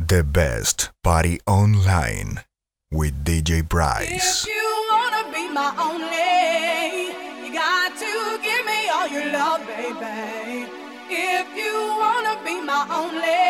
The best party online with DJ Bryce. If you wanna be my only, you got to give me all your love, baby. If you wanna be my only.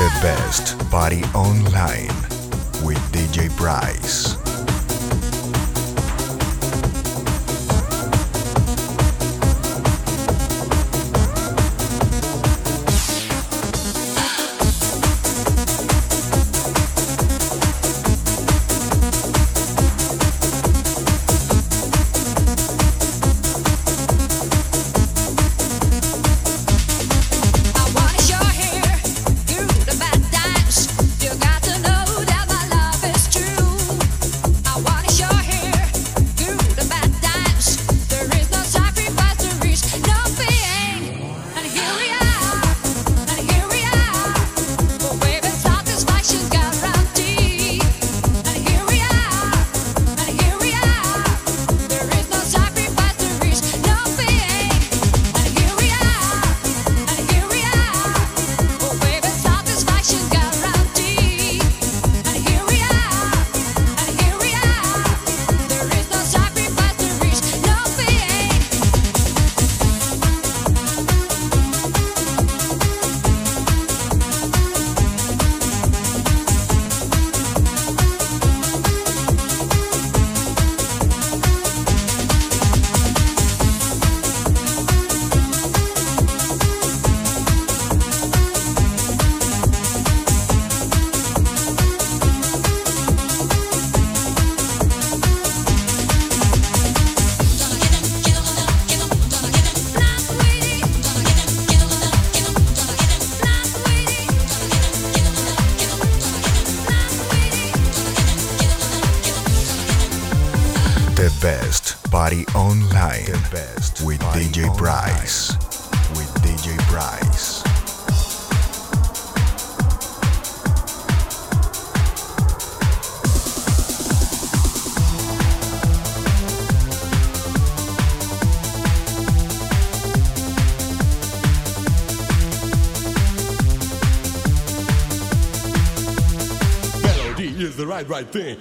The best party online with DJ Price. Right, thing.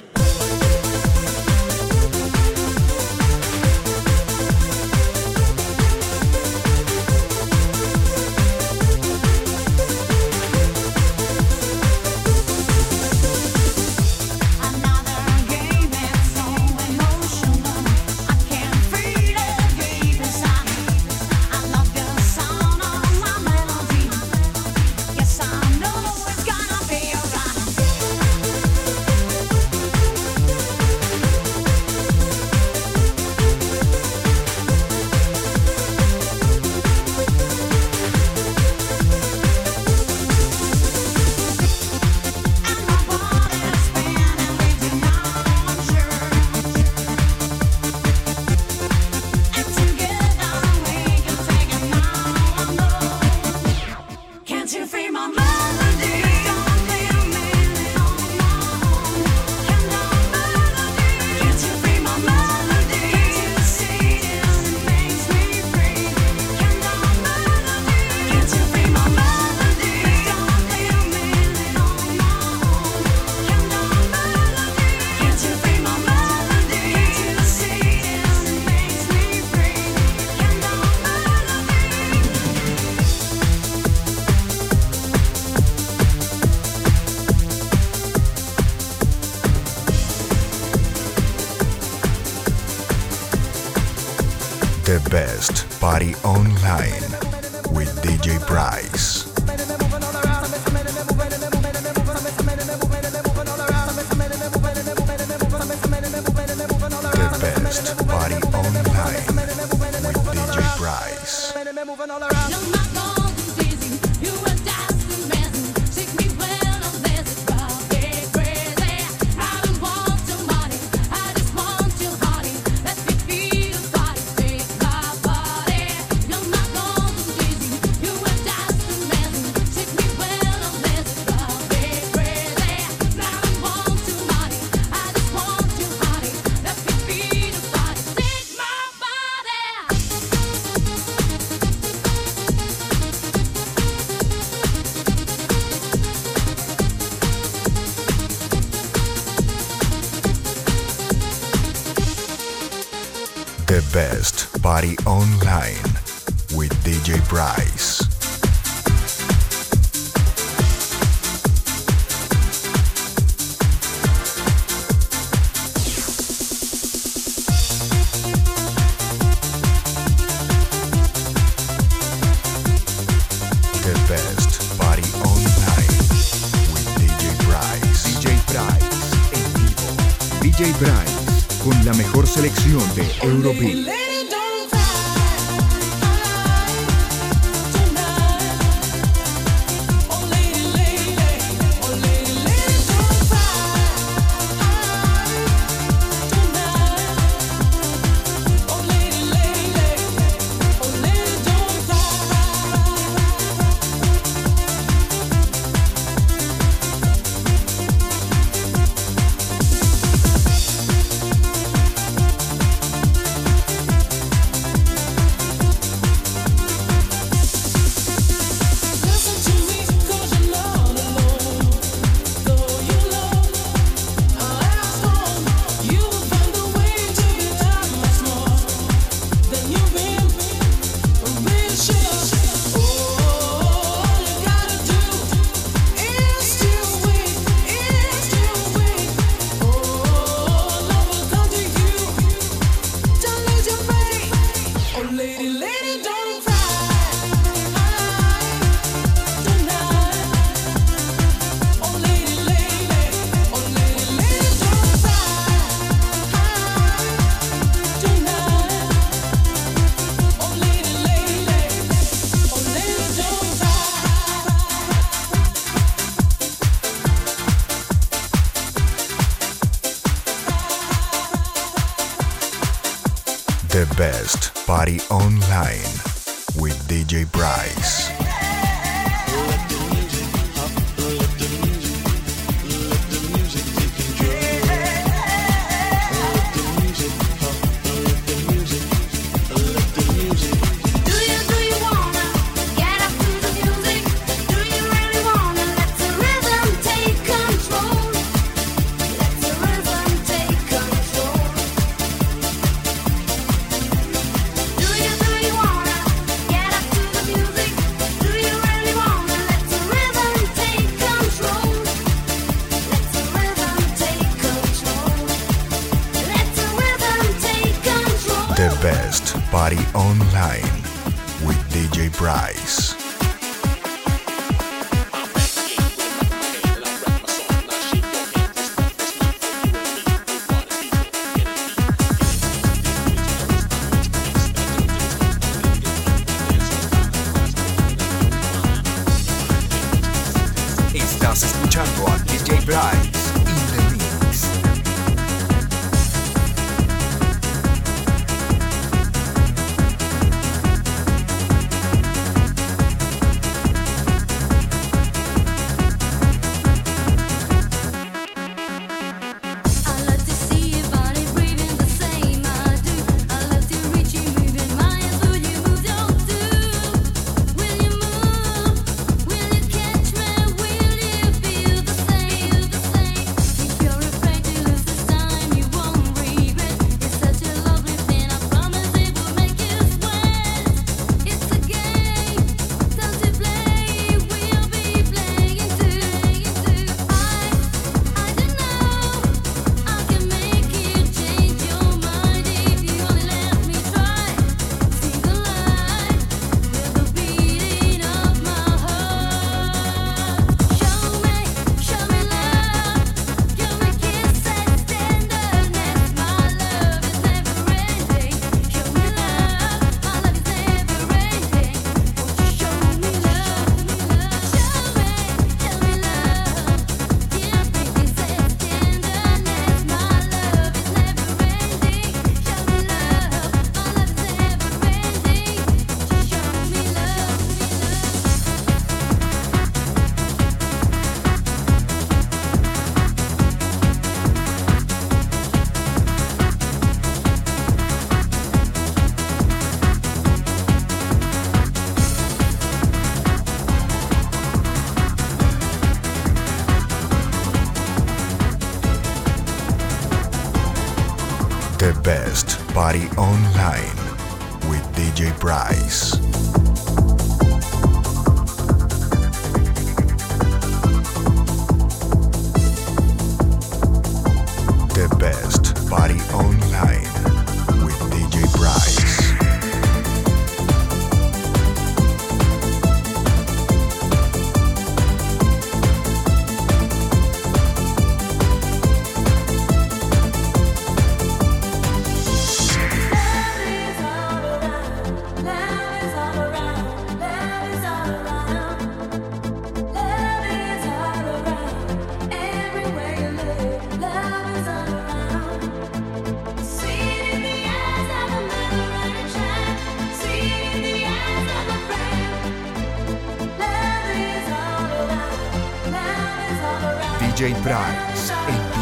DJ Bryce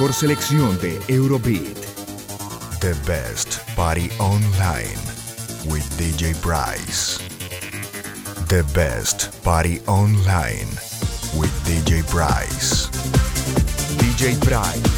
mejor selección de Eurobeat. The best party online with DJ Bryce. The best party online with DJ Bryce. DJ Bryce.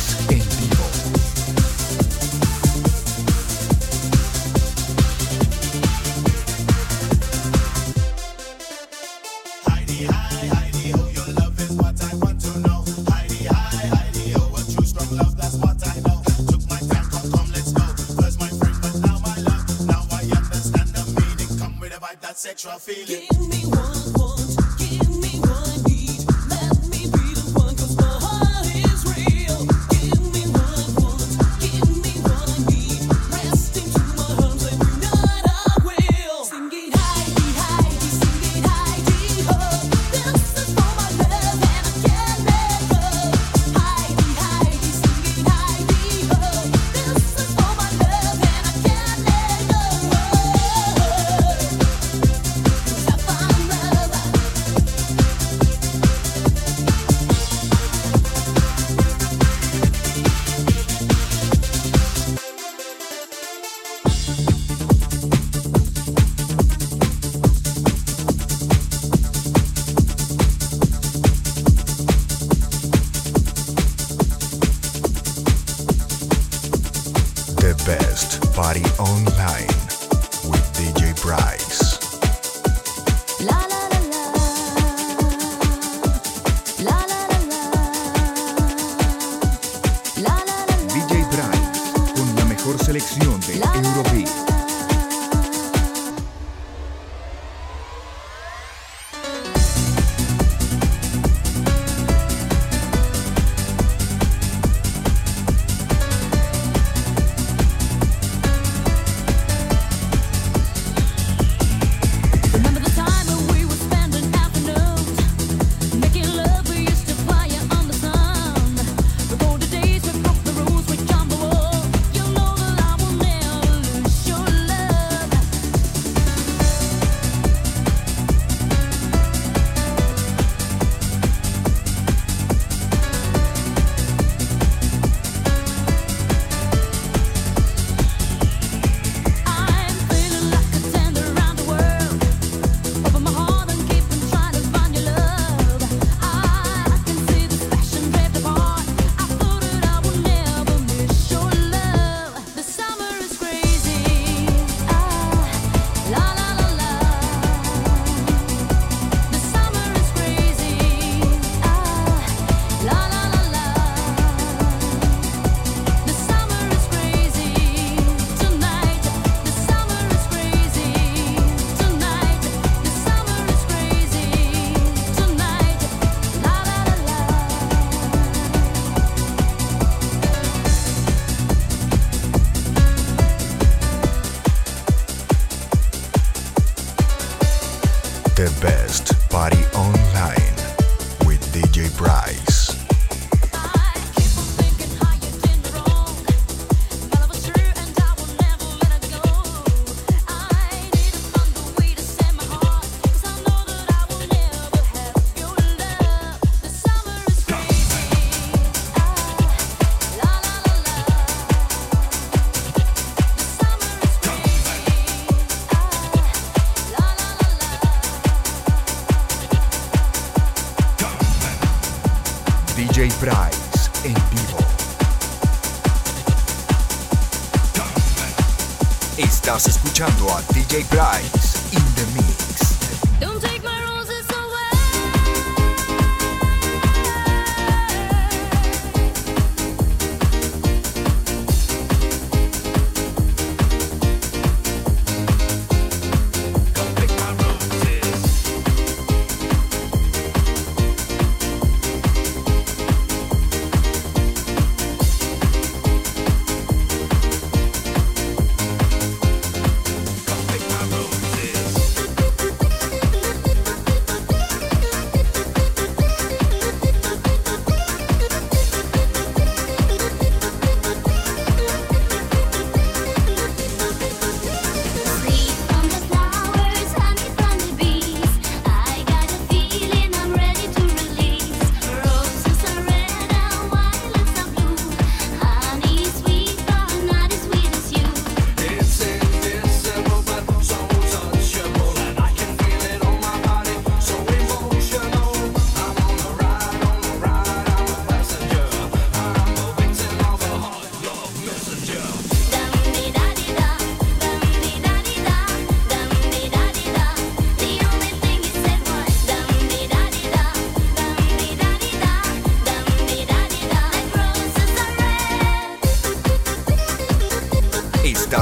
DJ Bright.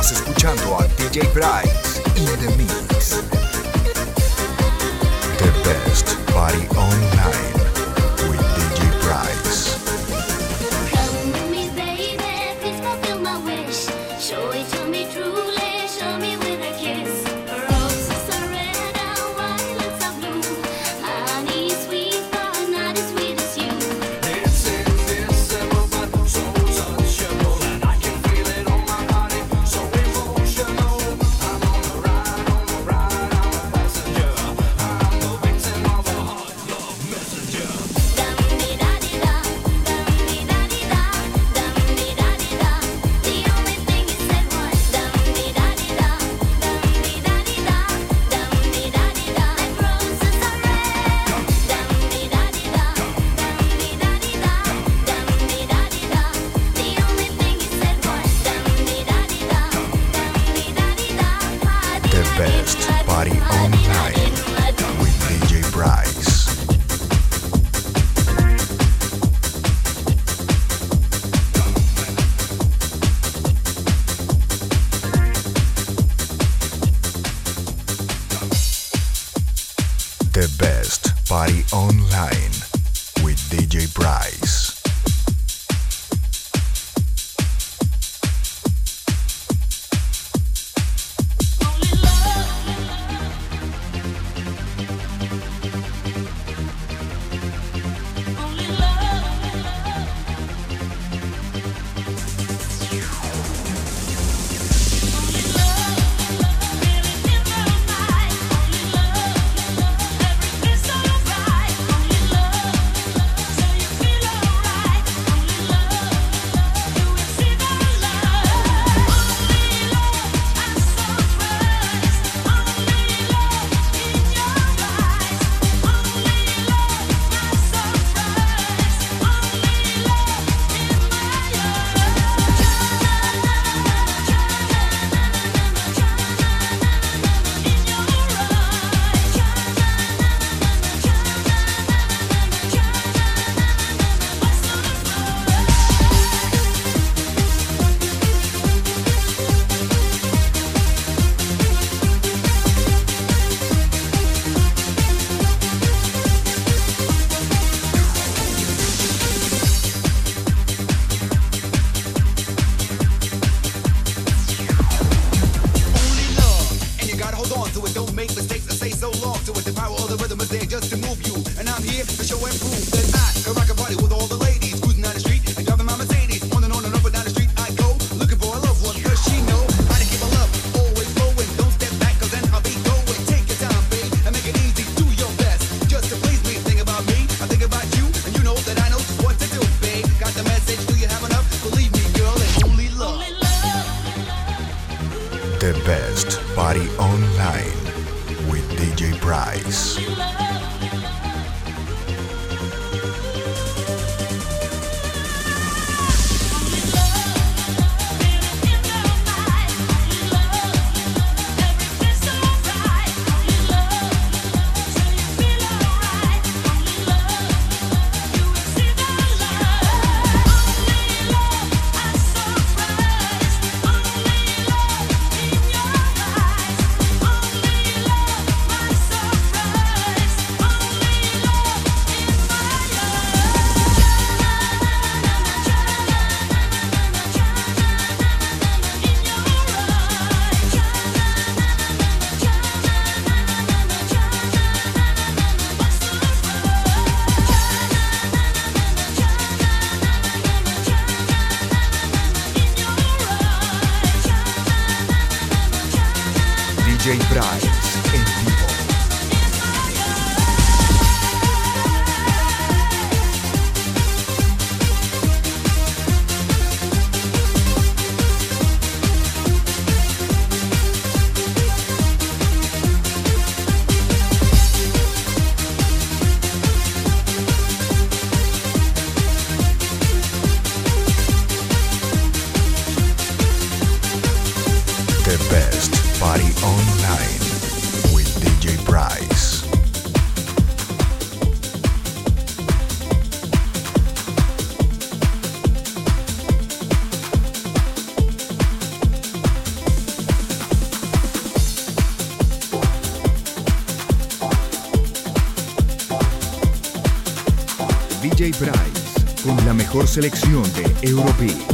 Estás escuchando a DJ Price in the mix. The best party online. Mejor selección de Eurobeat.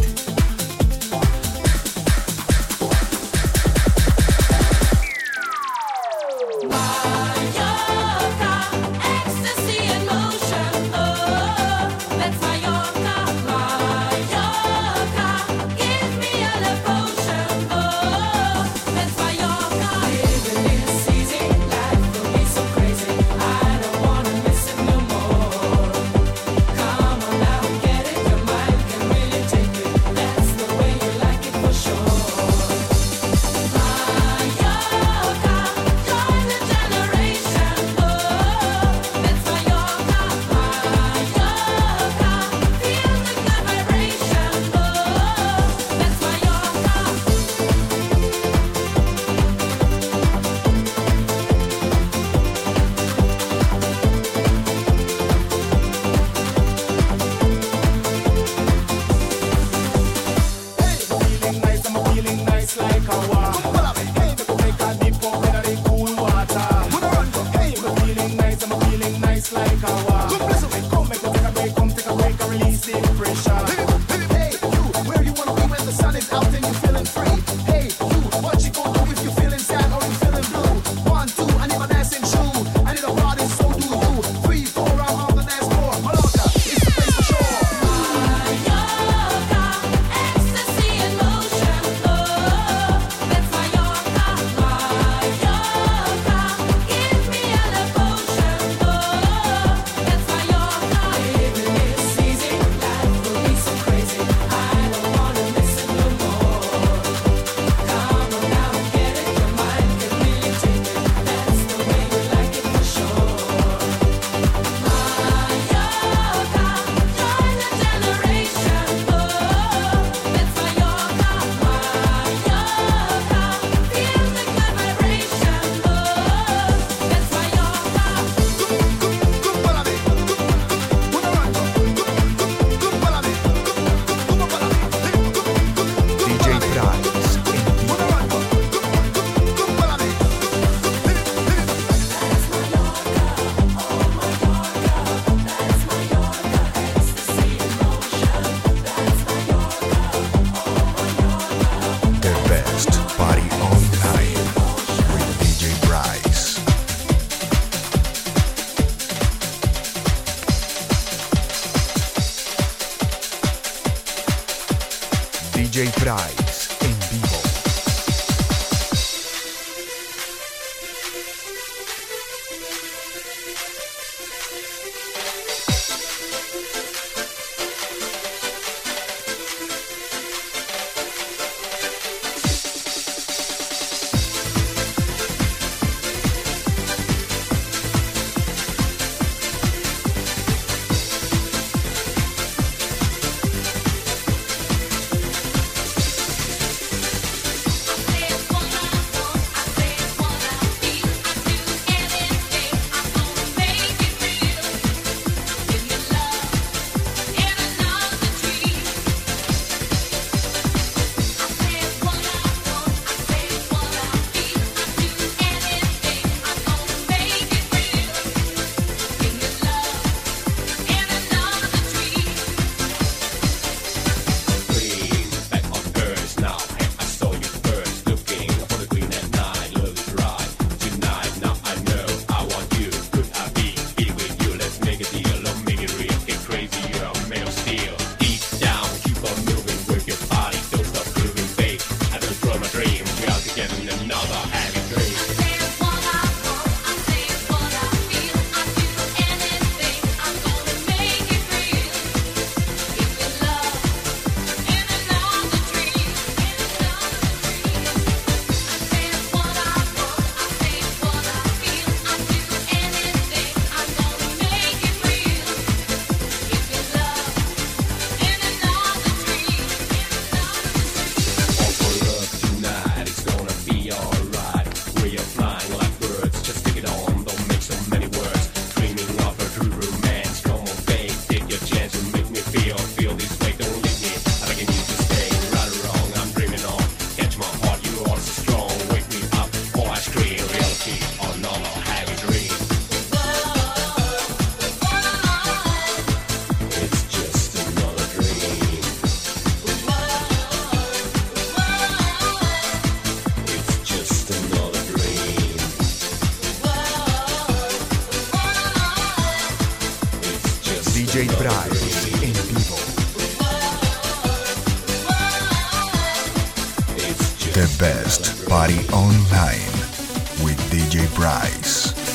Time with DJ Price.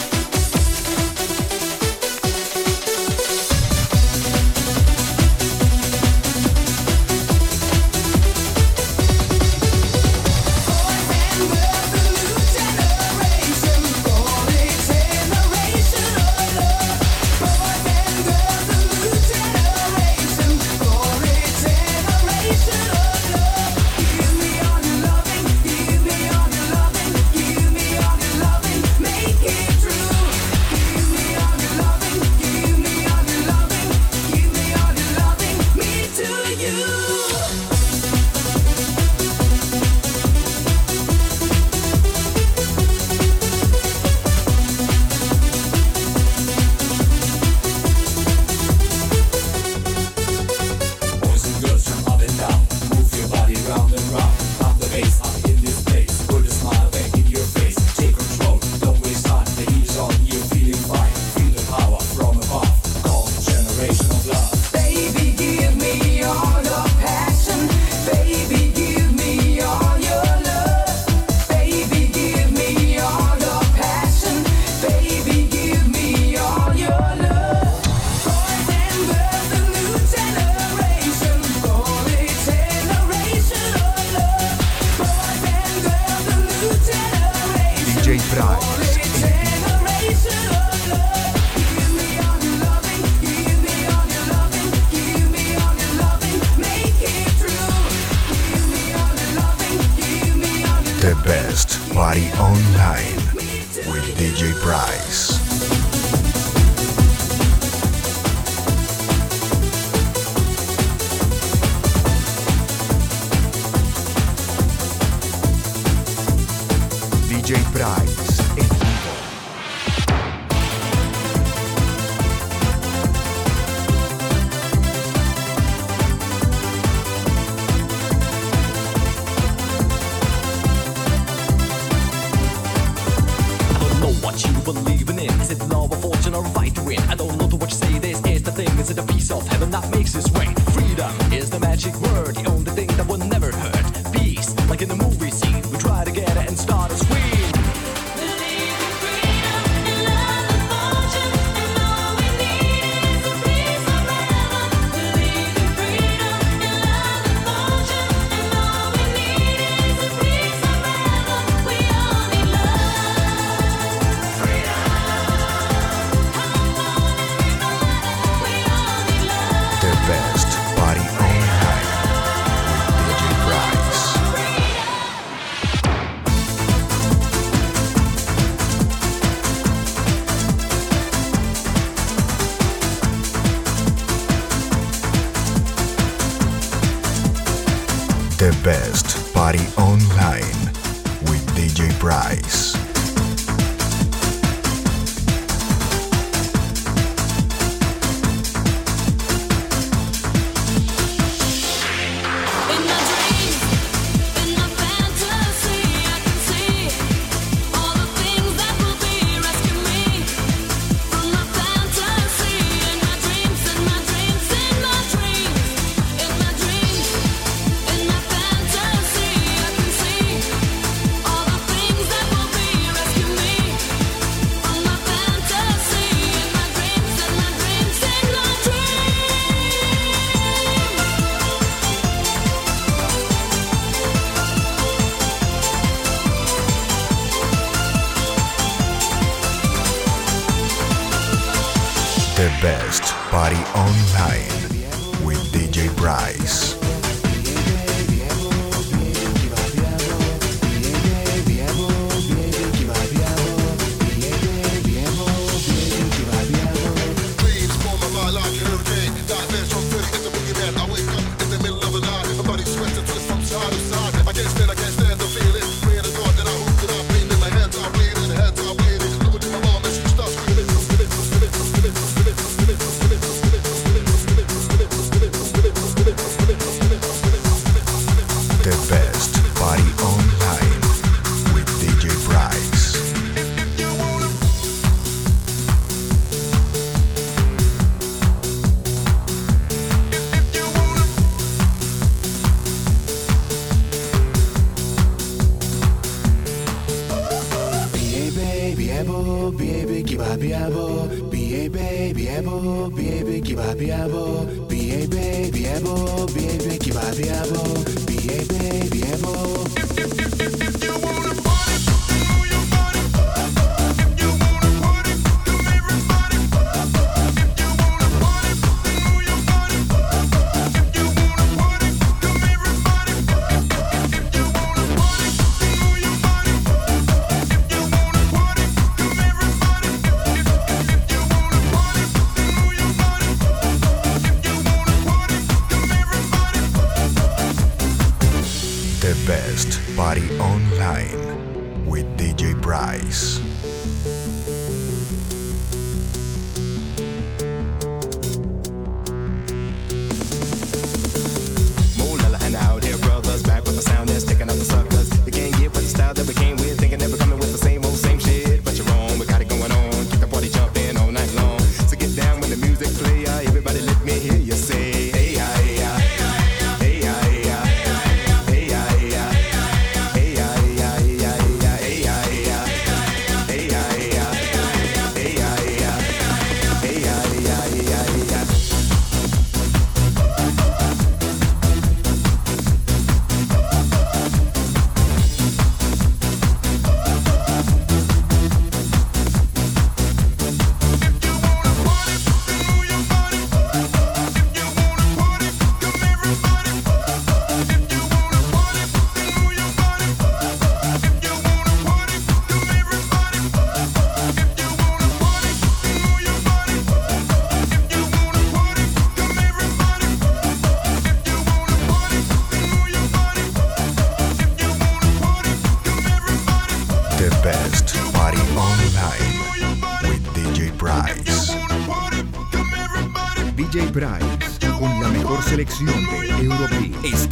to the peace of heaven that makes its way. Freedom is the magic word.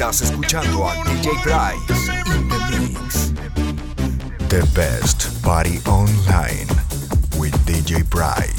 Estás escuchando a DJ Bryce in the mix. The best party online with DJ Bryce.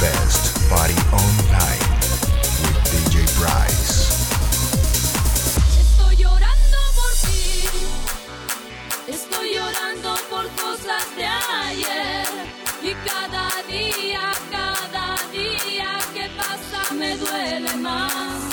Best Party Online with DJ Price. Estoy llorando por ti, estoy llorando por cosas de ayer y cada día, cada día que pasa me duele más.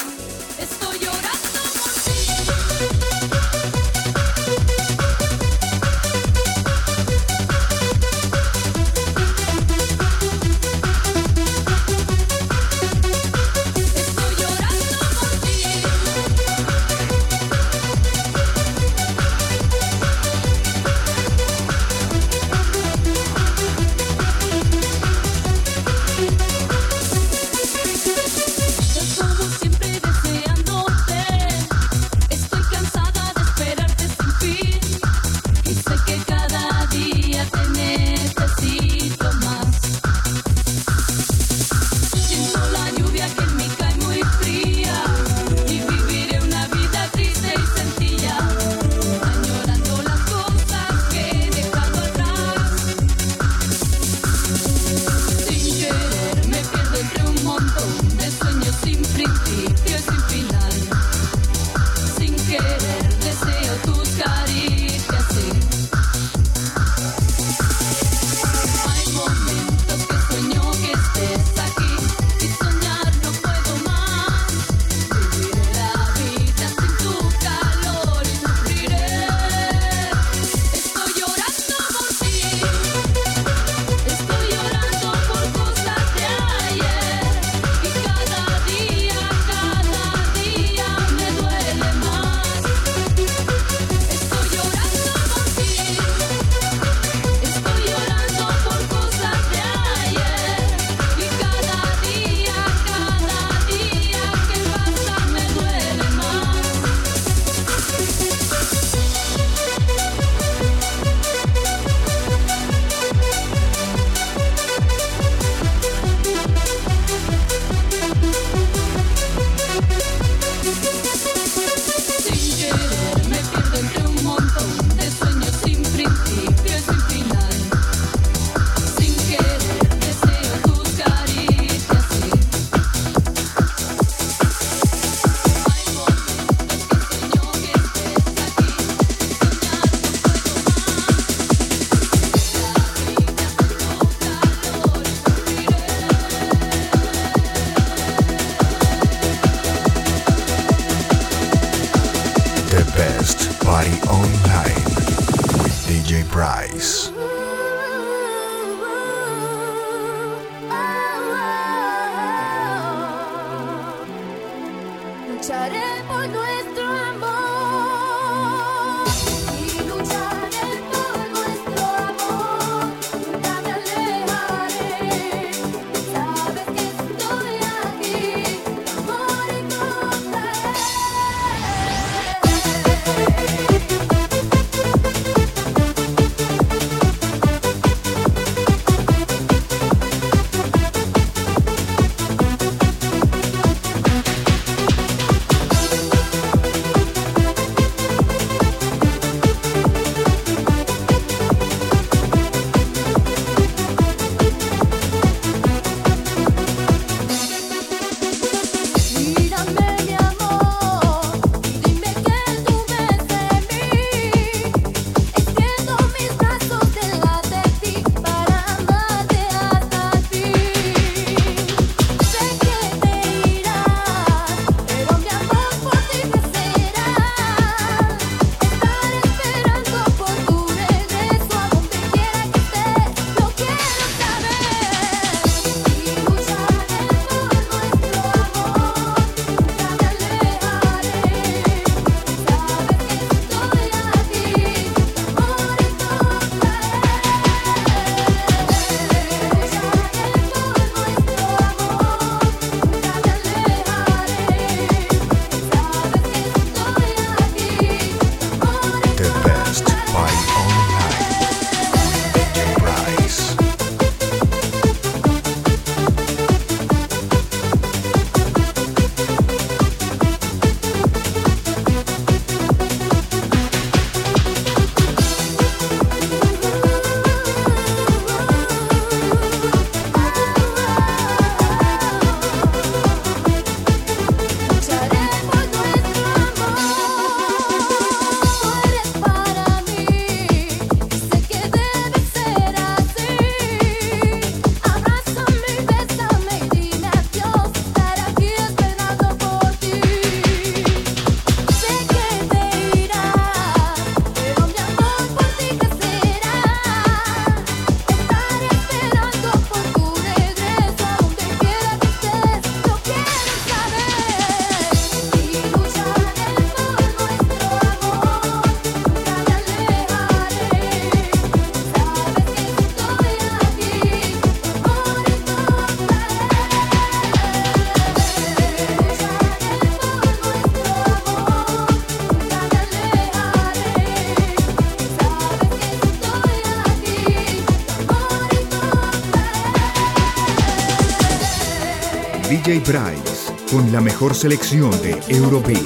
mejor selección de Eurobeat.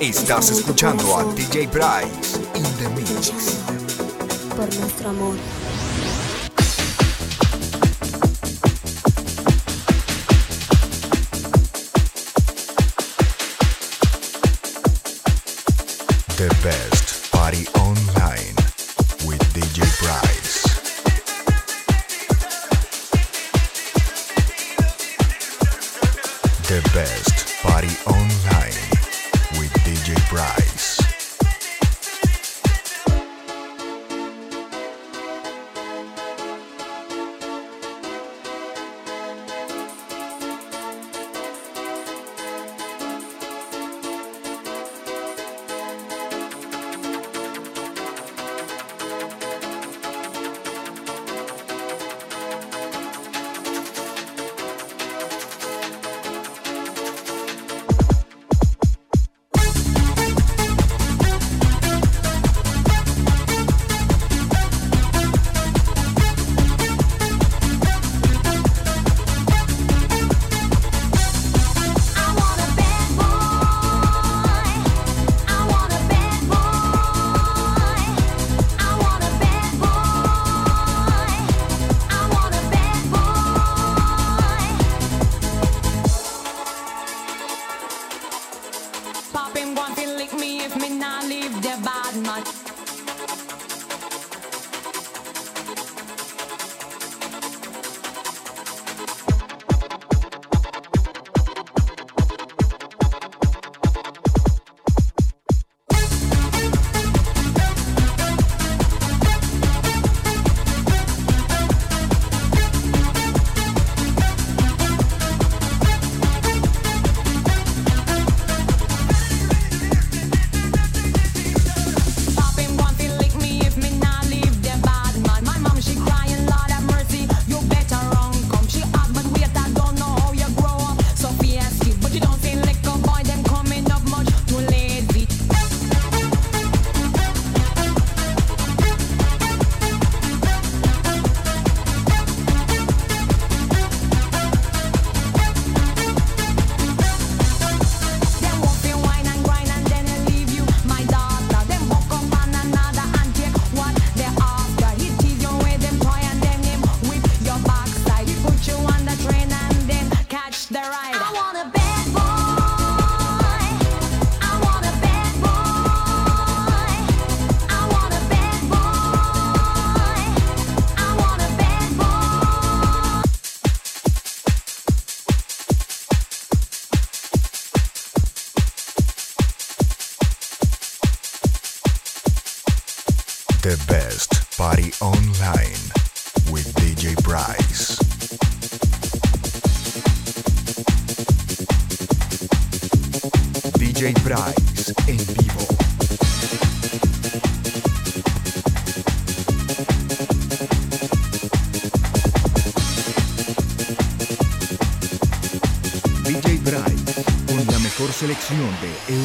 Estás escuchando a DJ Bryce in the Mix. Por nuestro amor. The best party online with DJ Bryce. The best party online with DJ Bright. de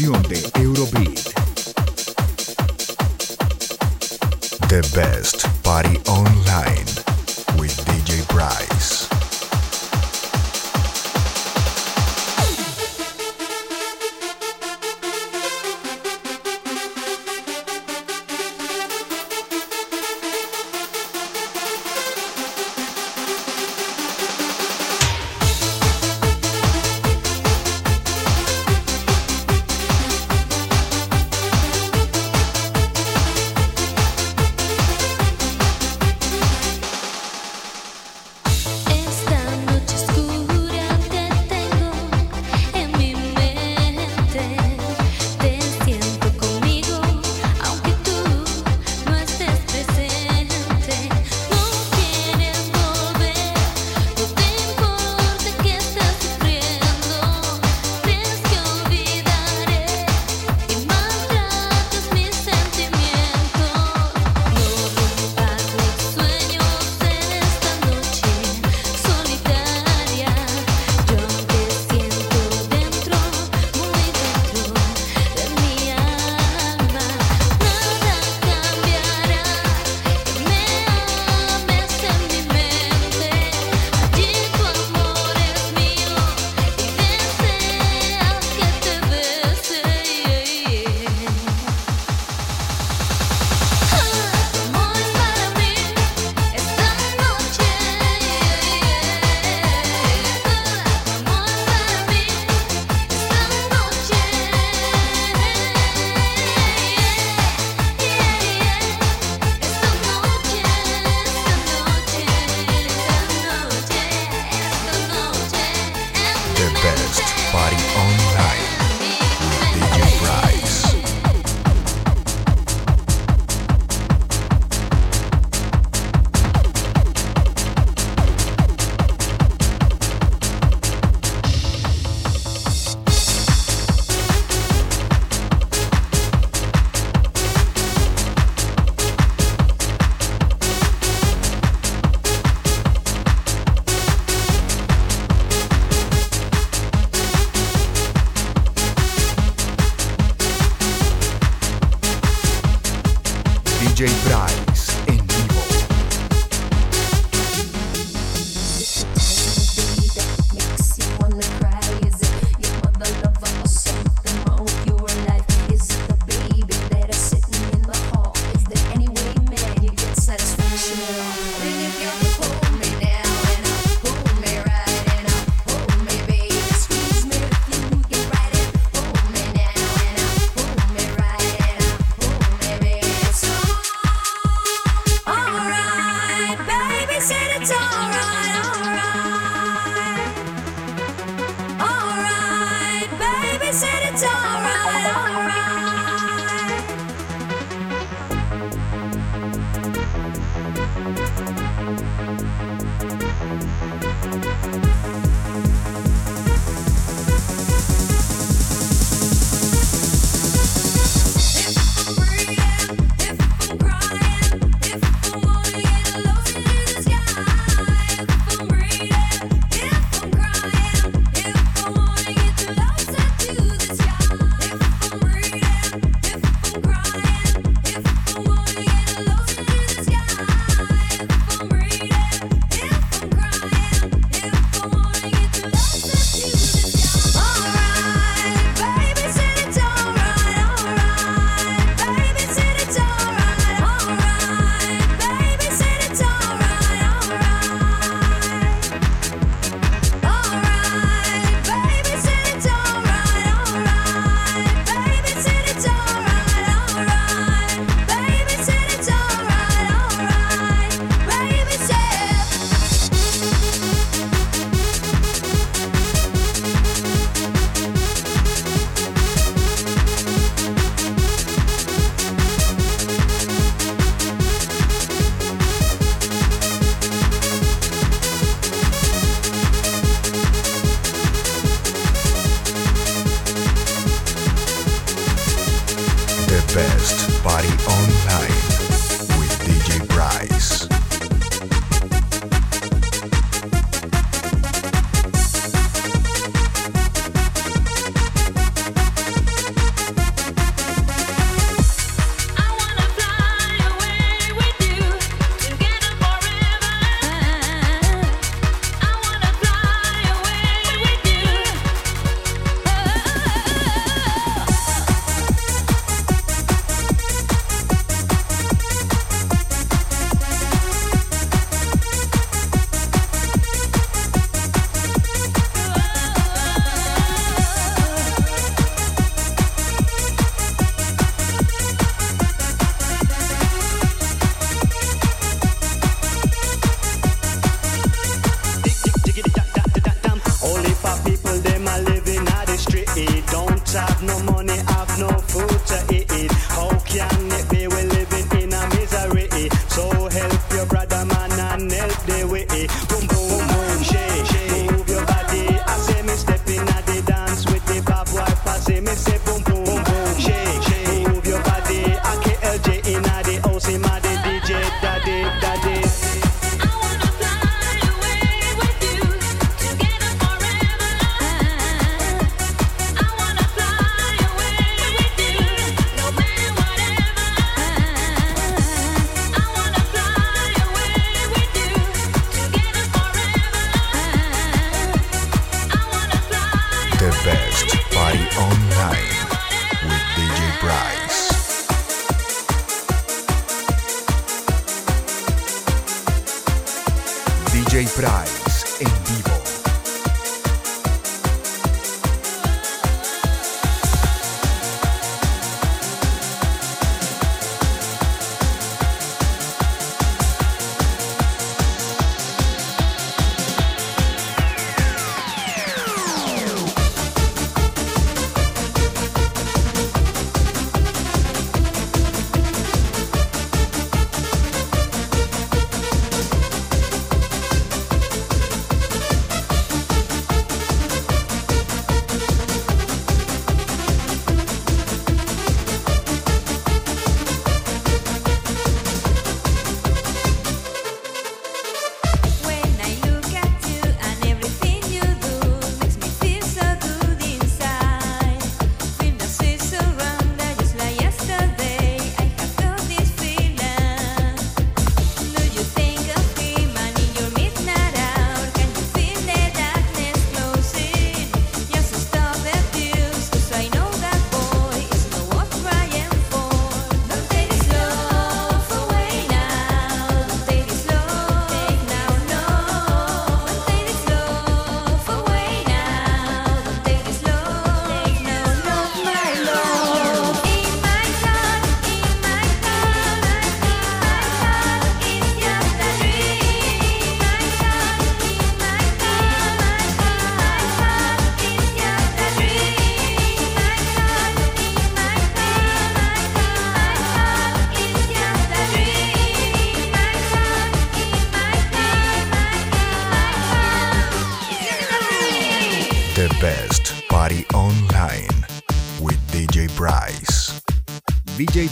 mejor selección de best party online with DJ Bryce.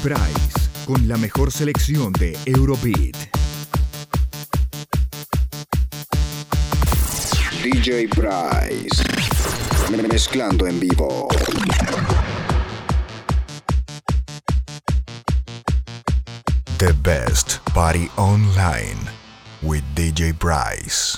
Price con la mejor selección de Eurobeat. DJ Price mezclando en vivo. The best party online with DJ Price.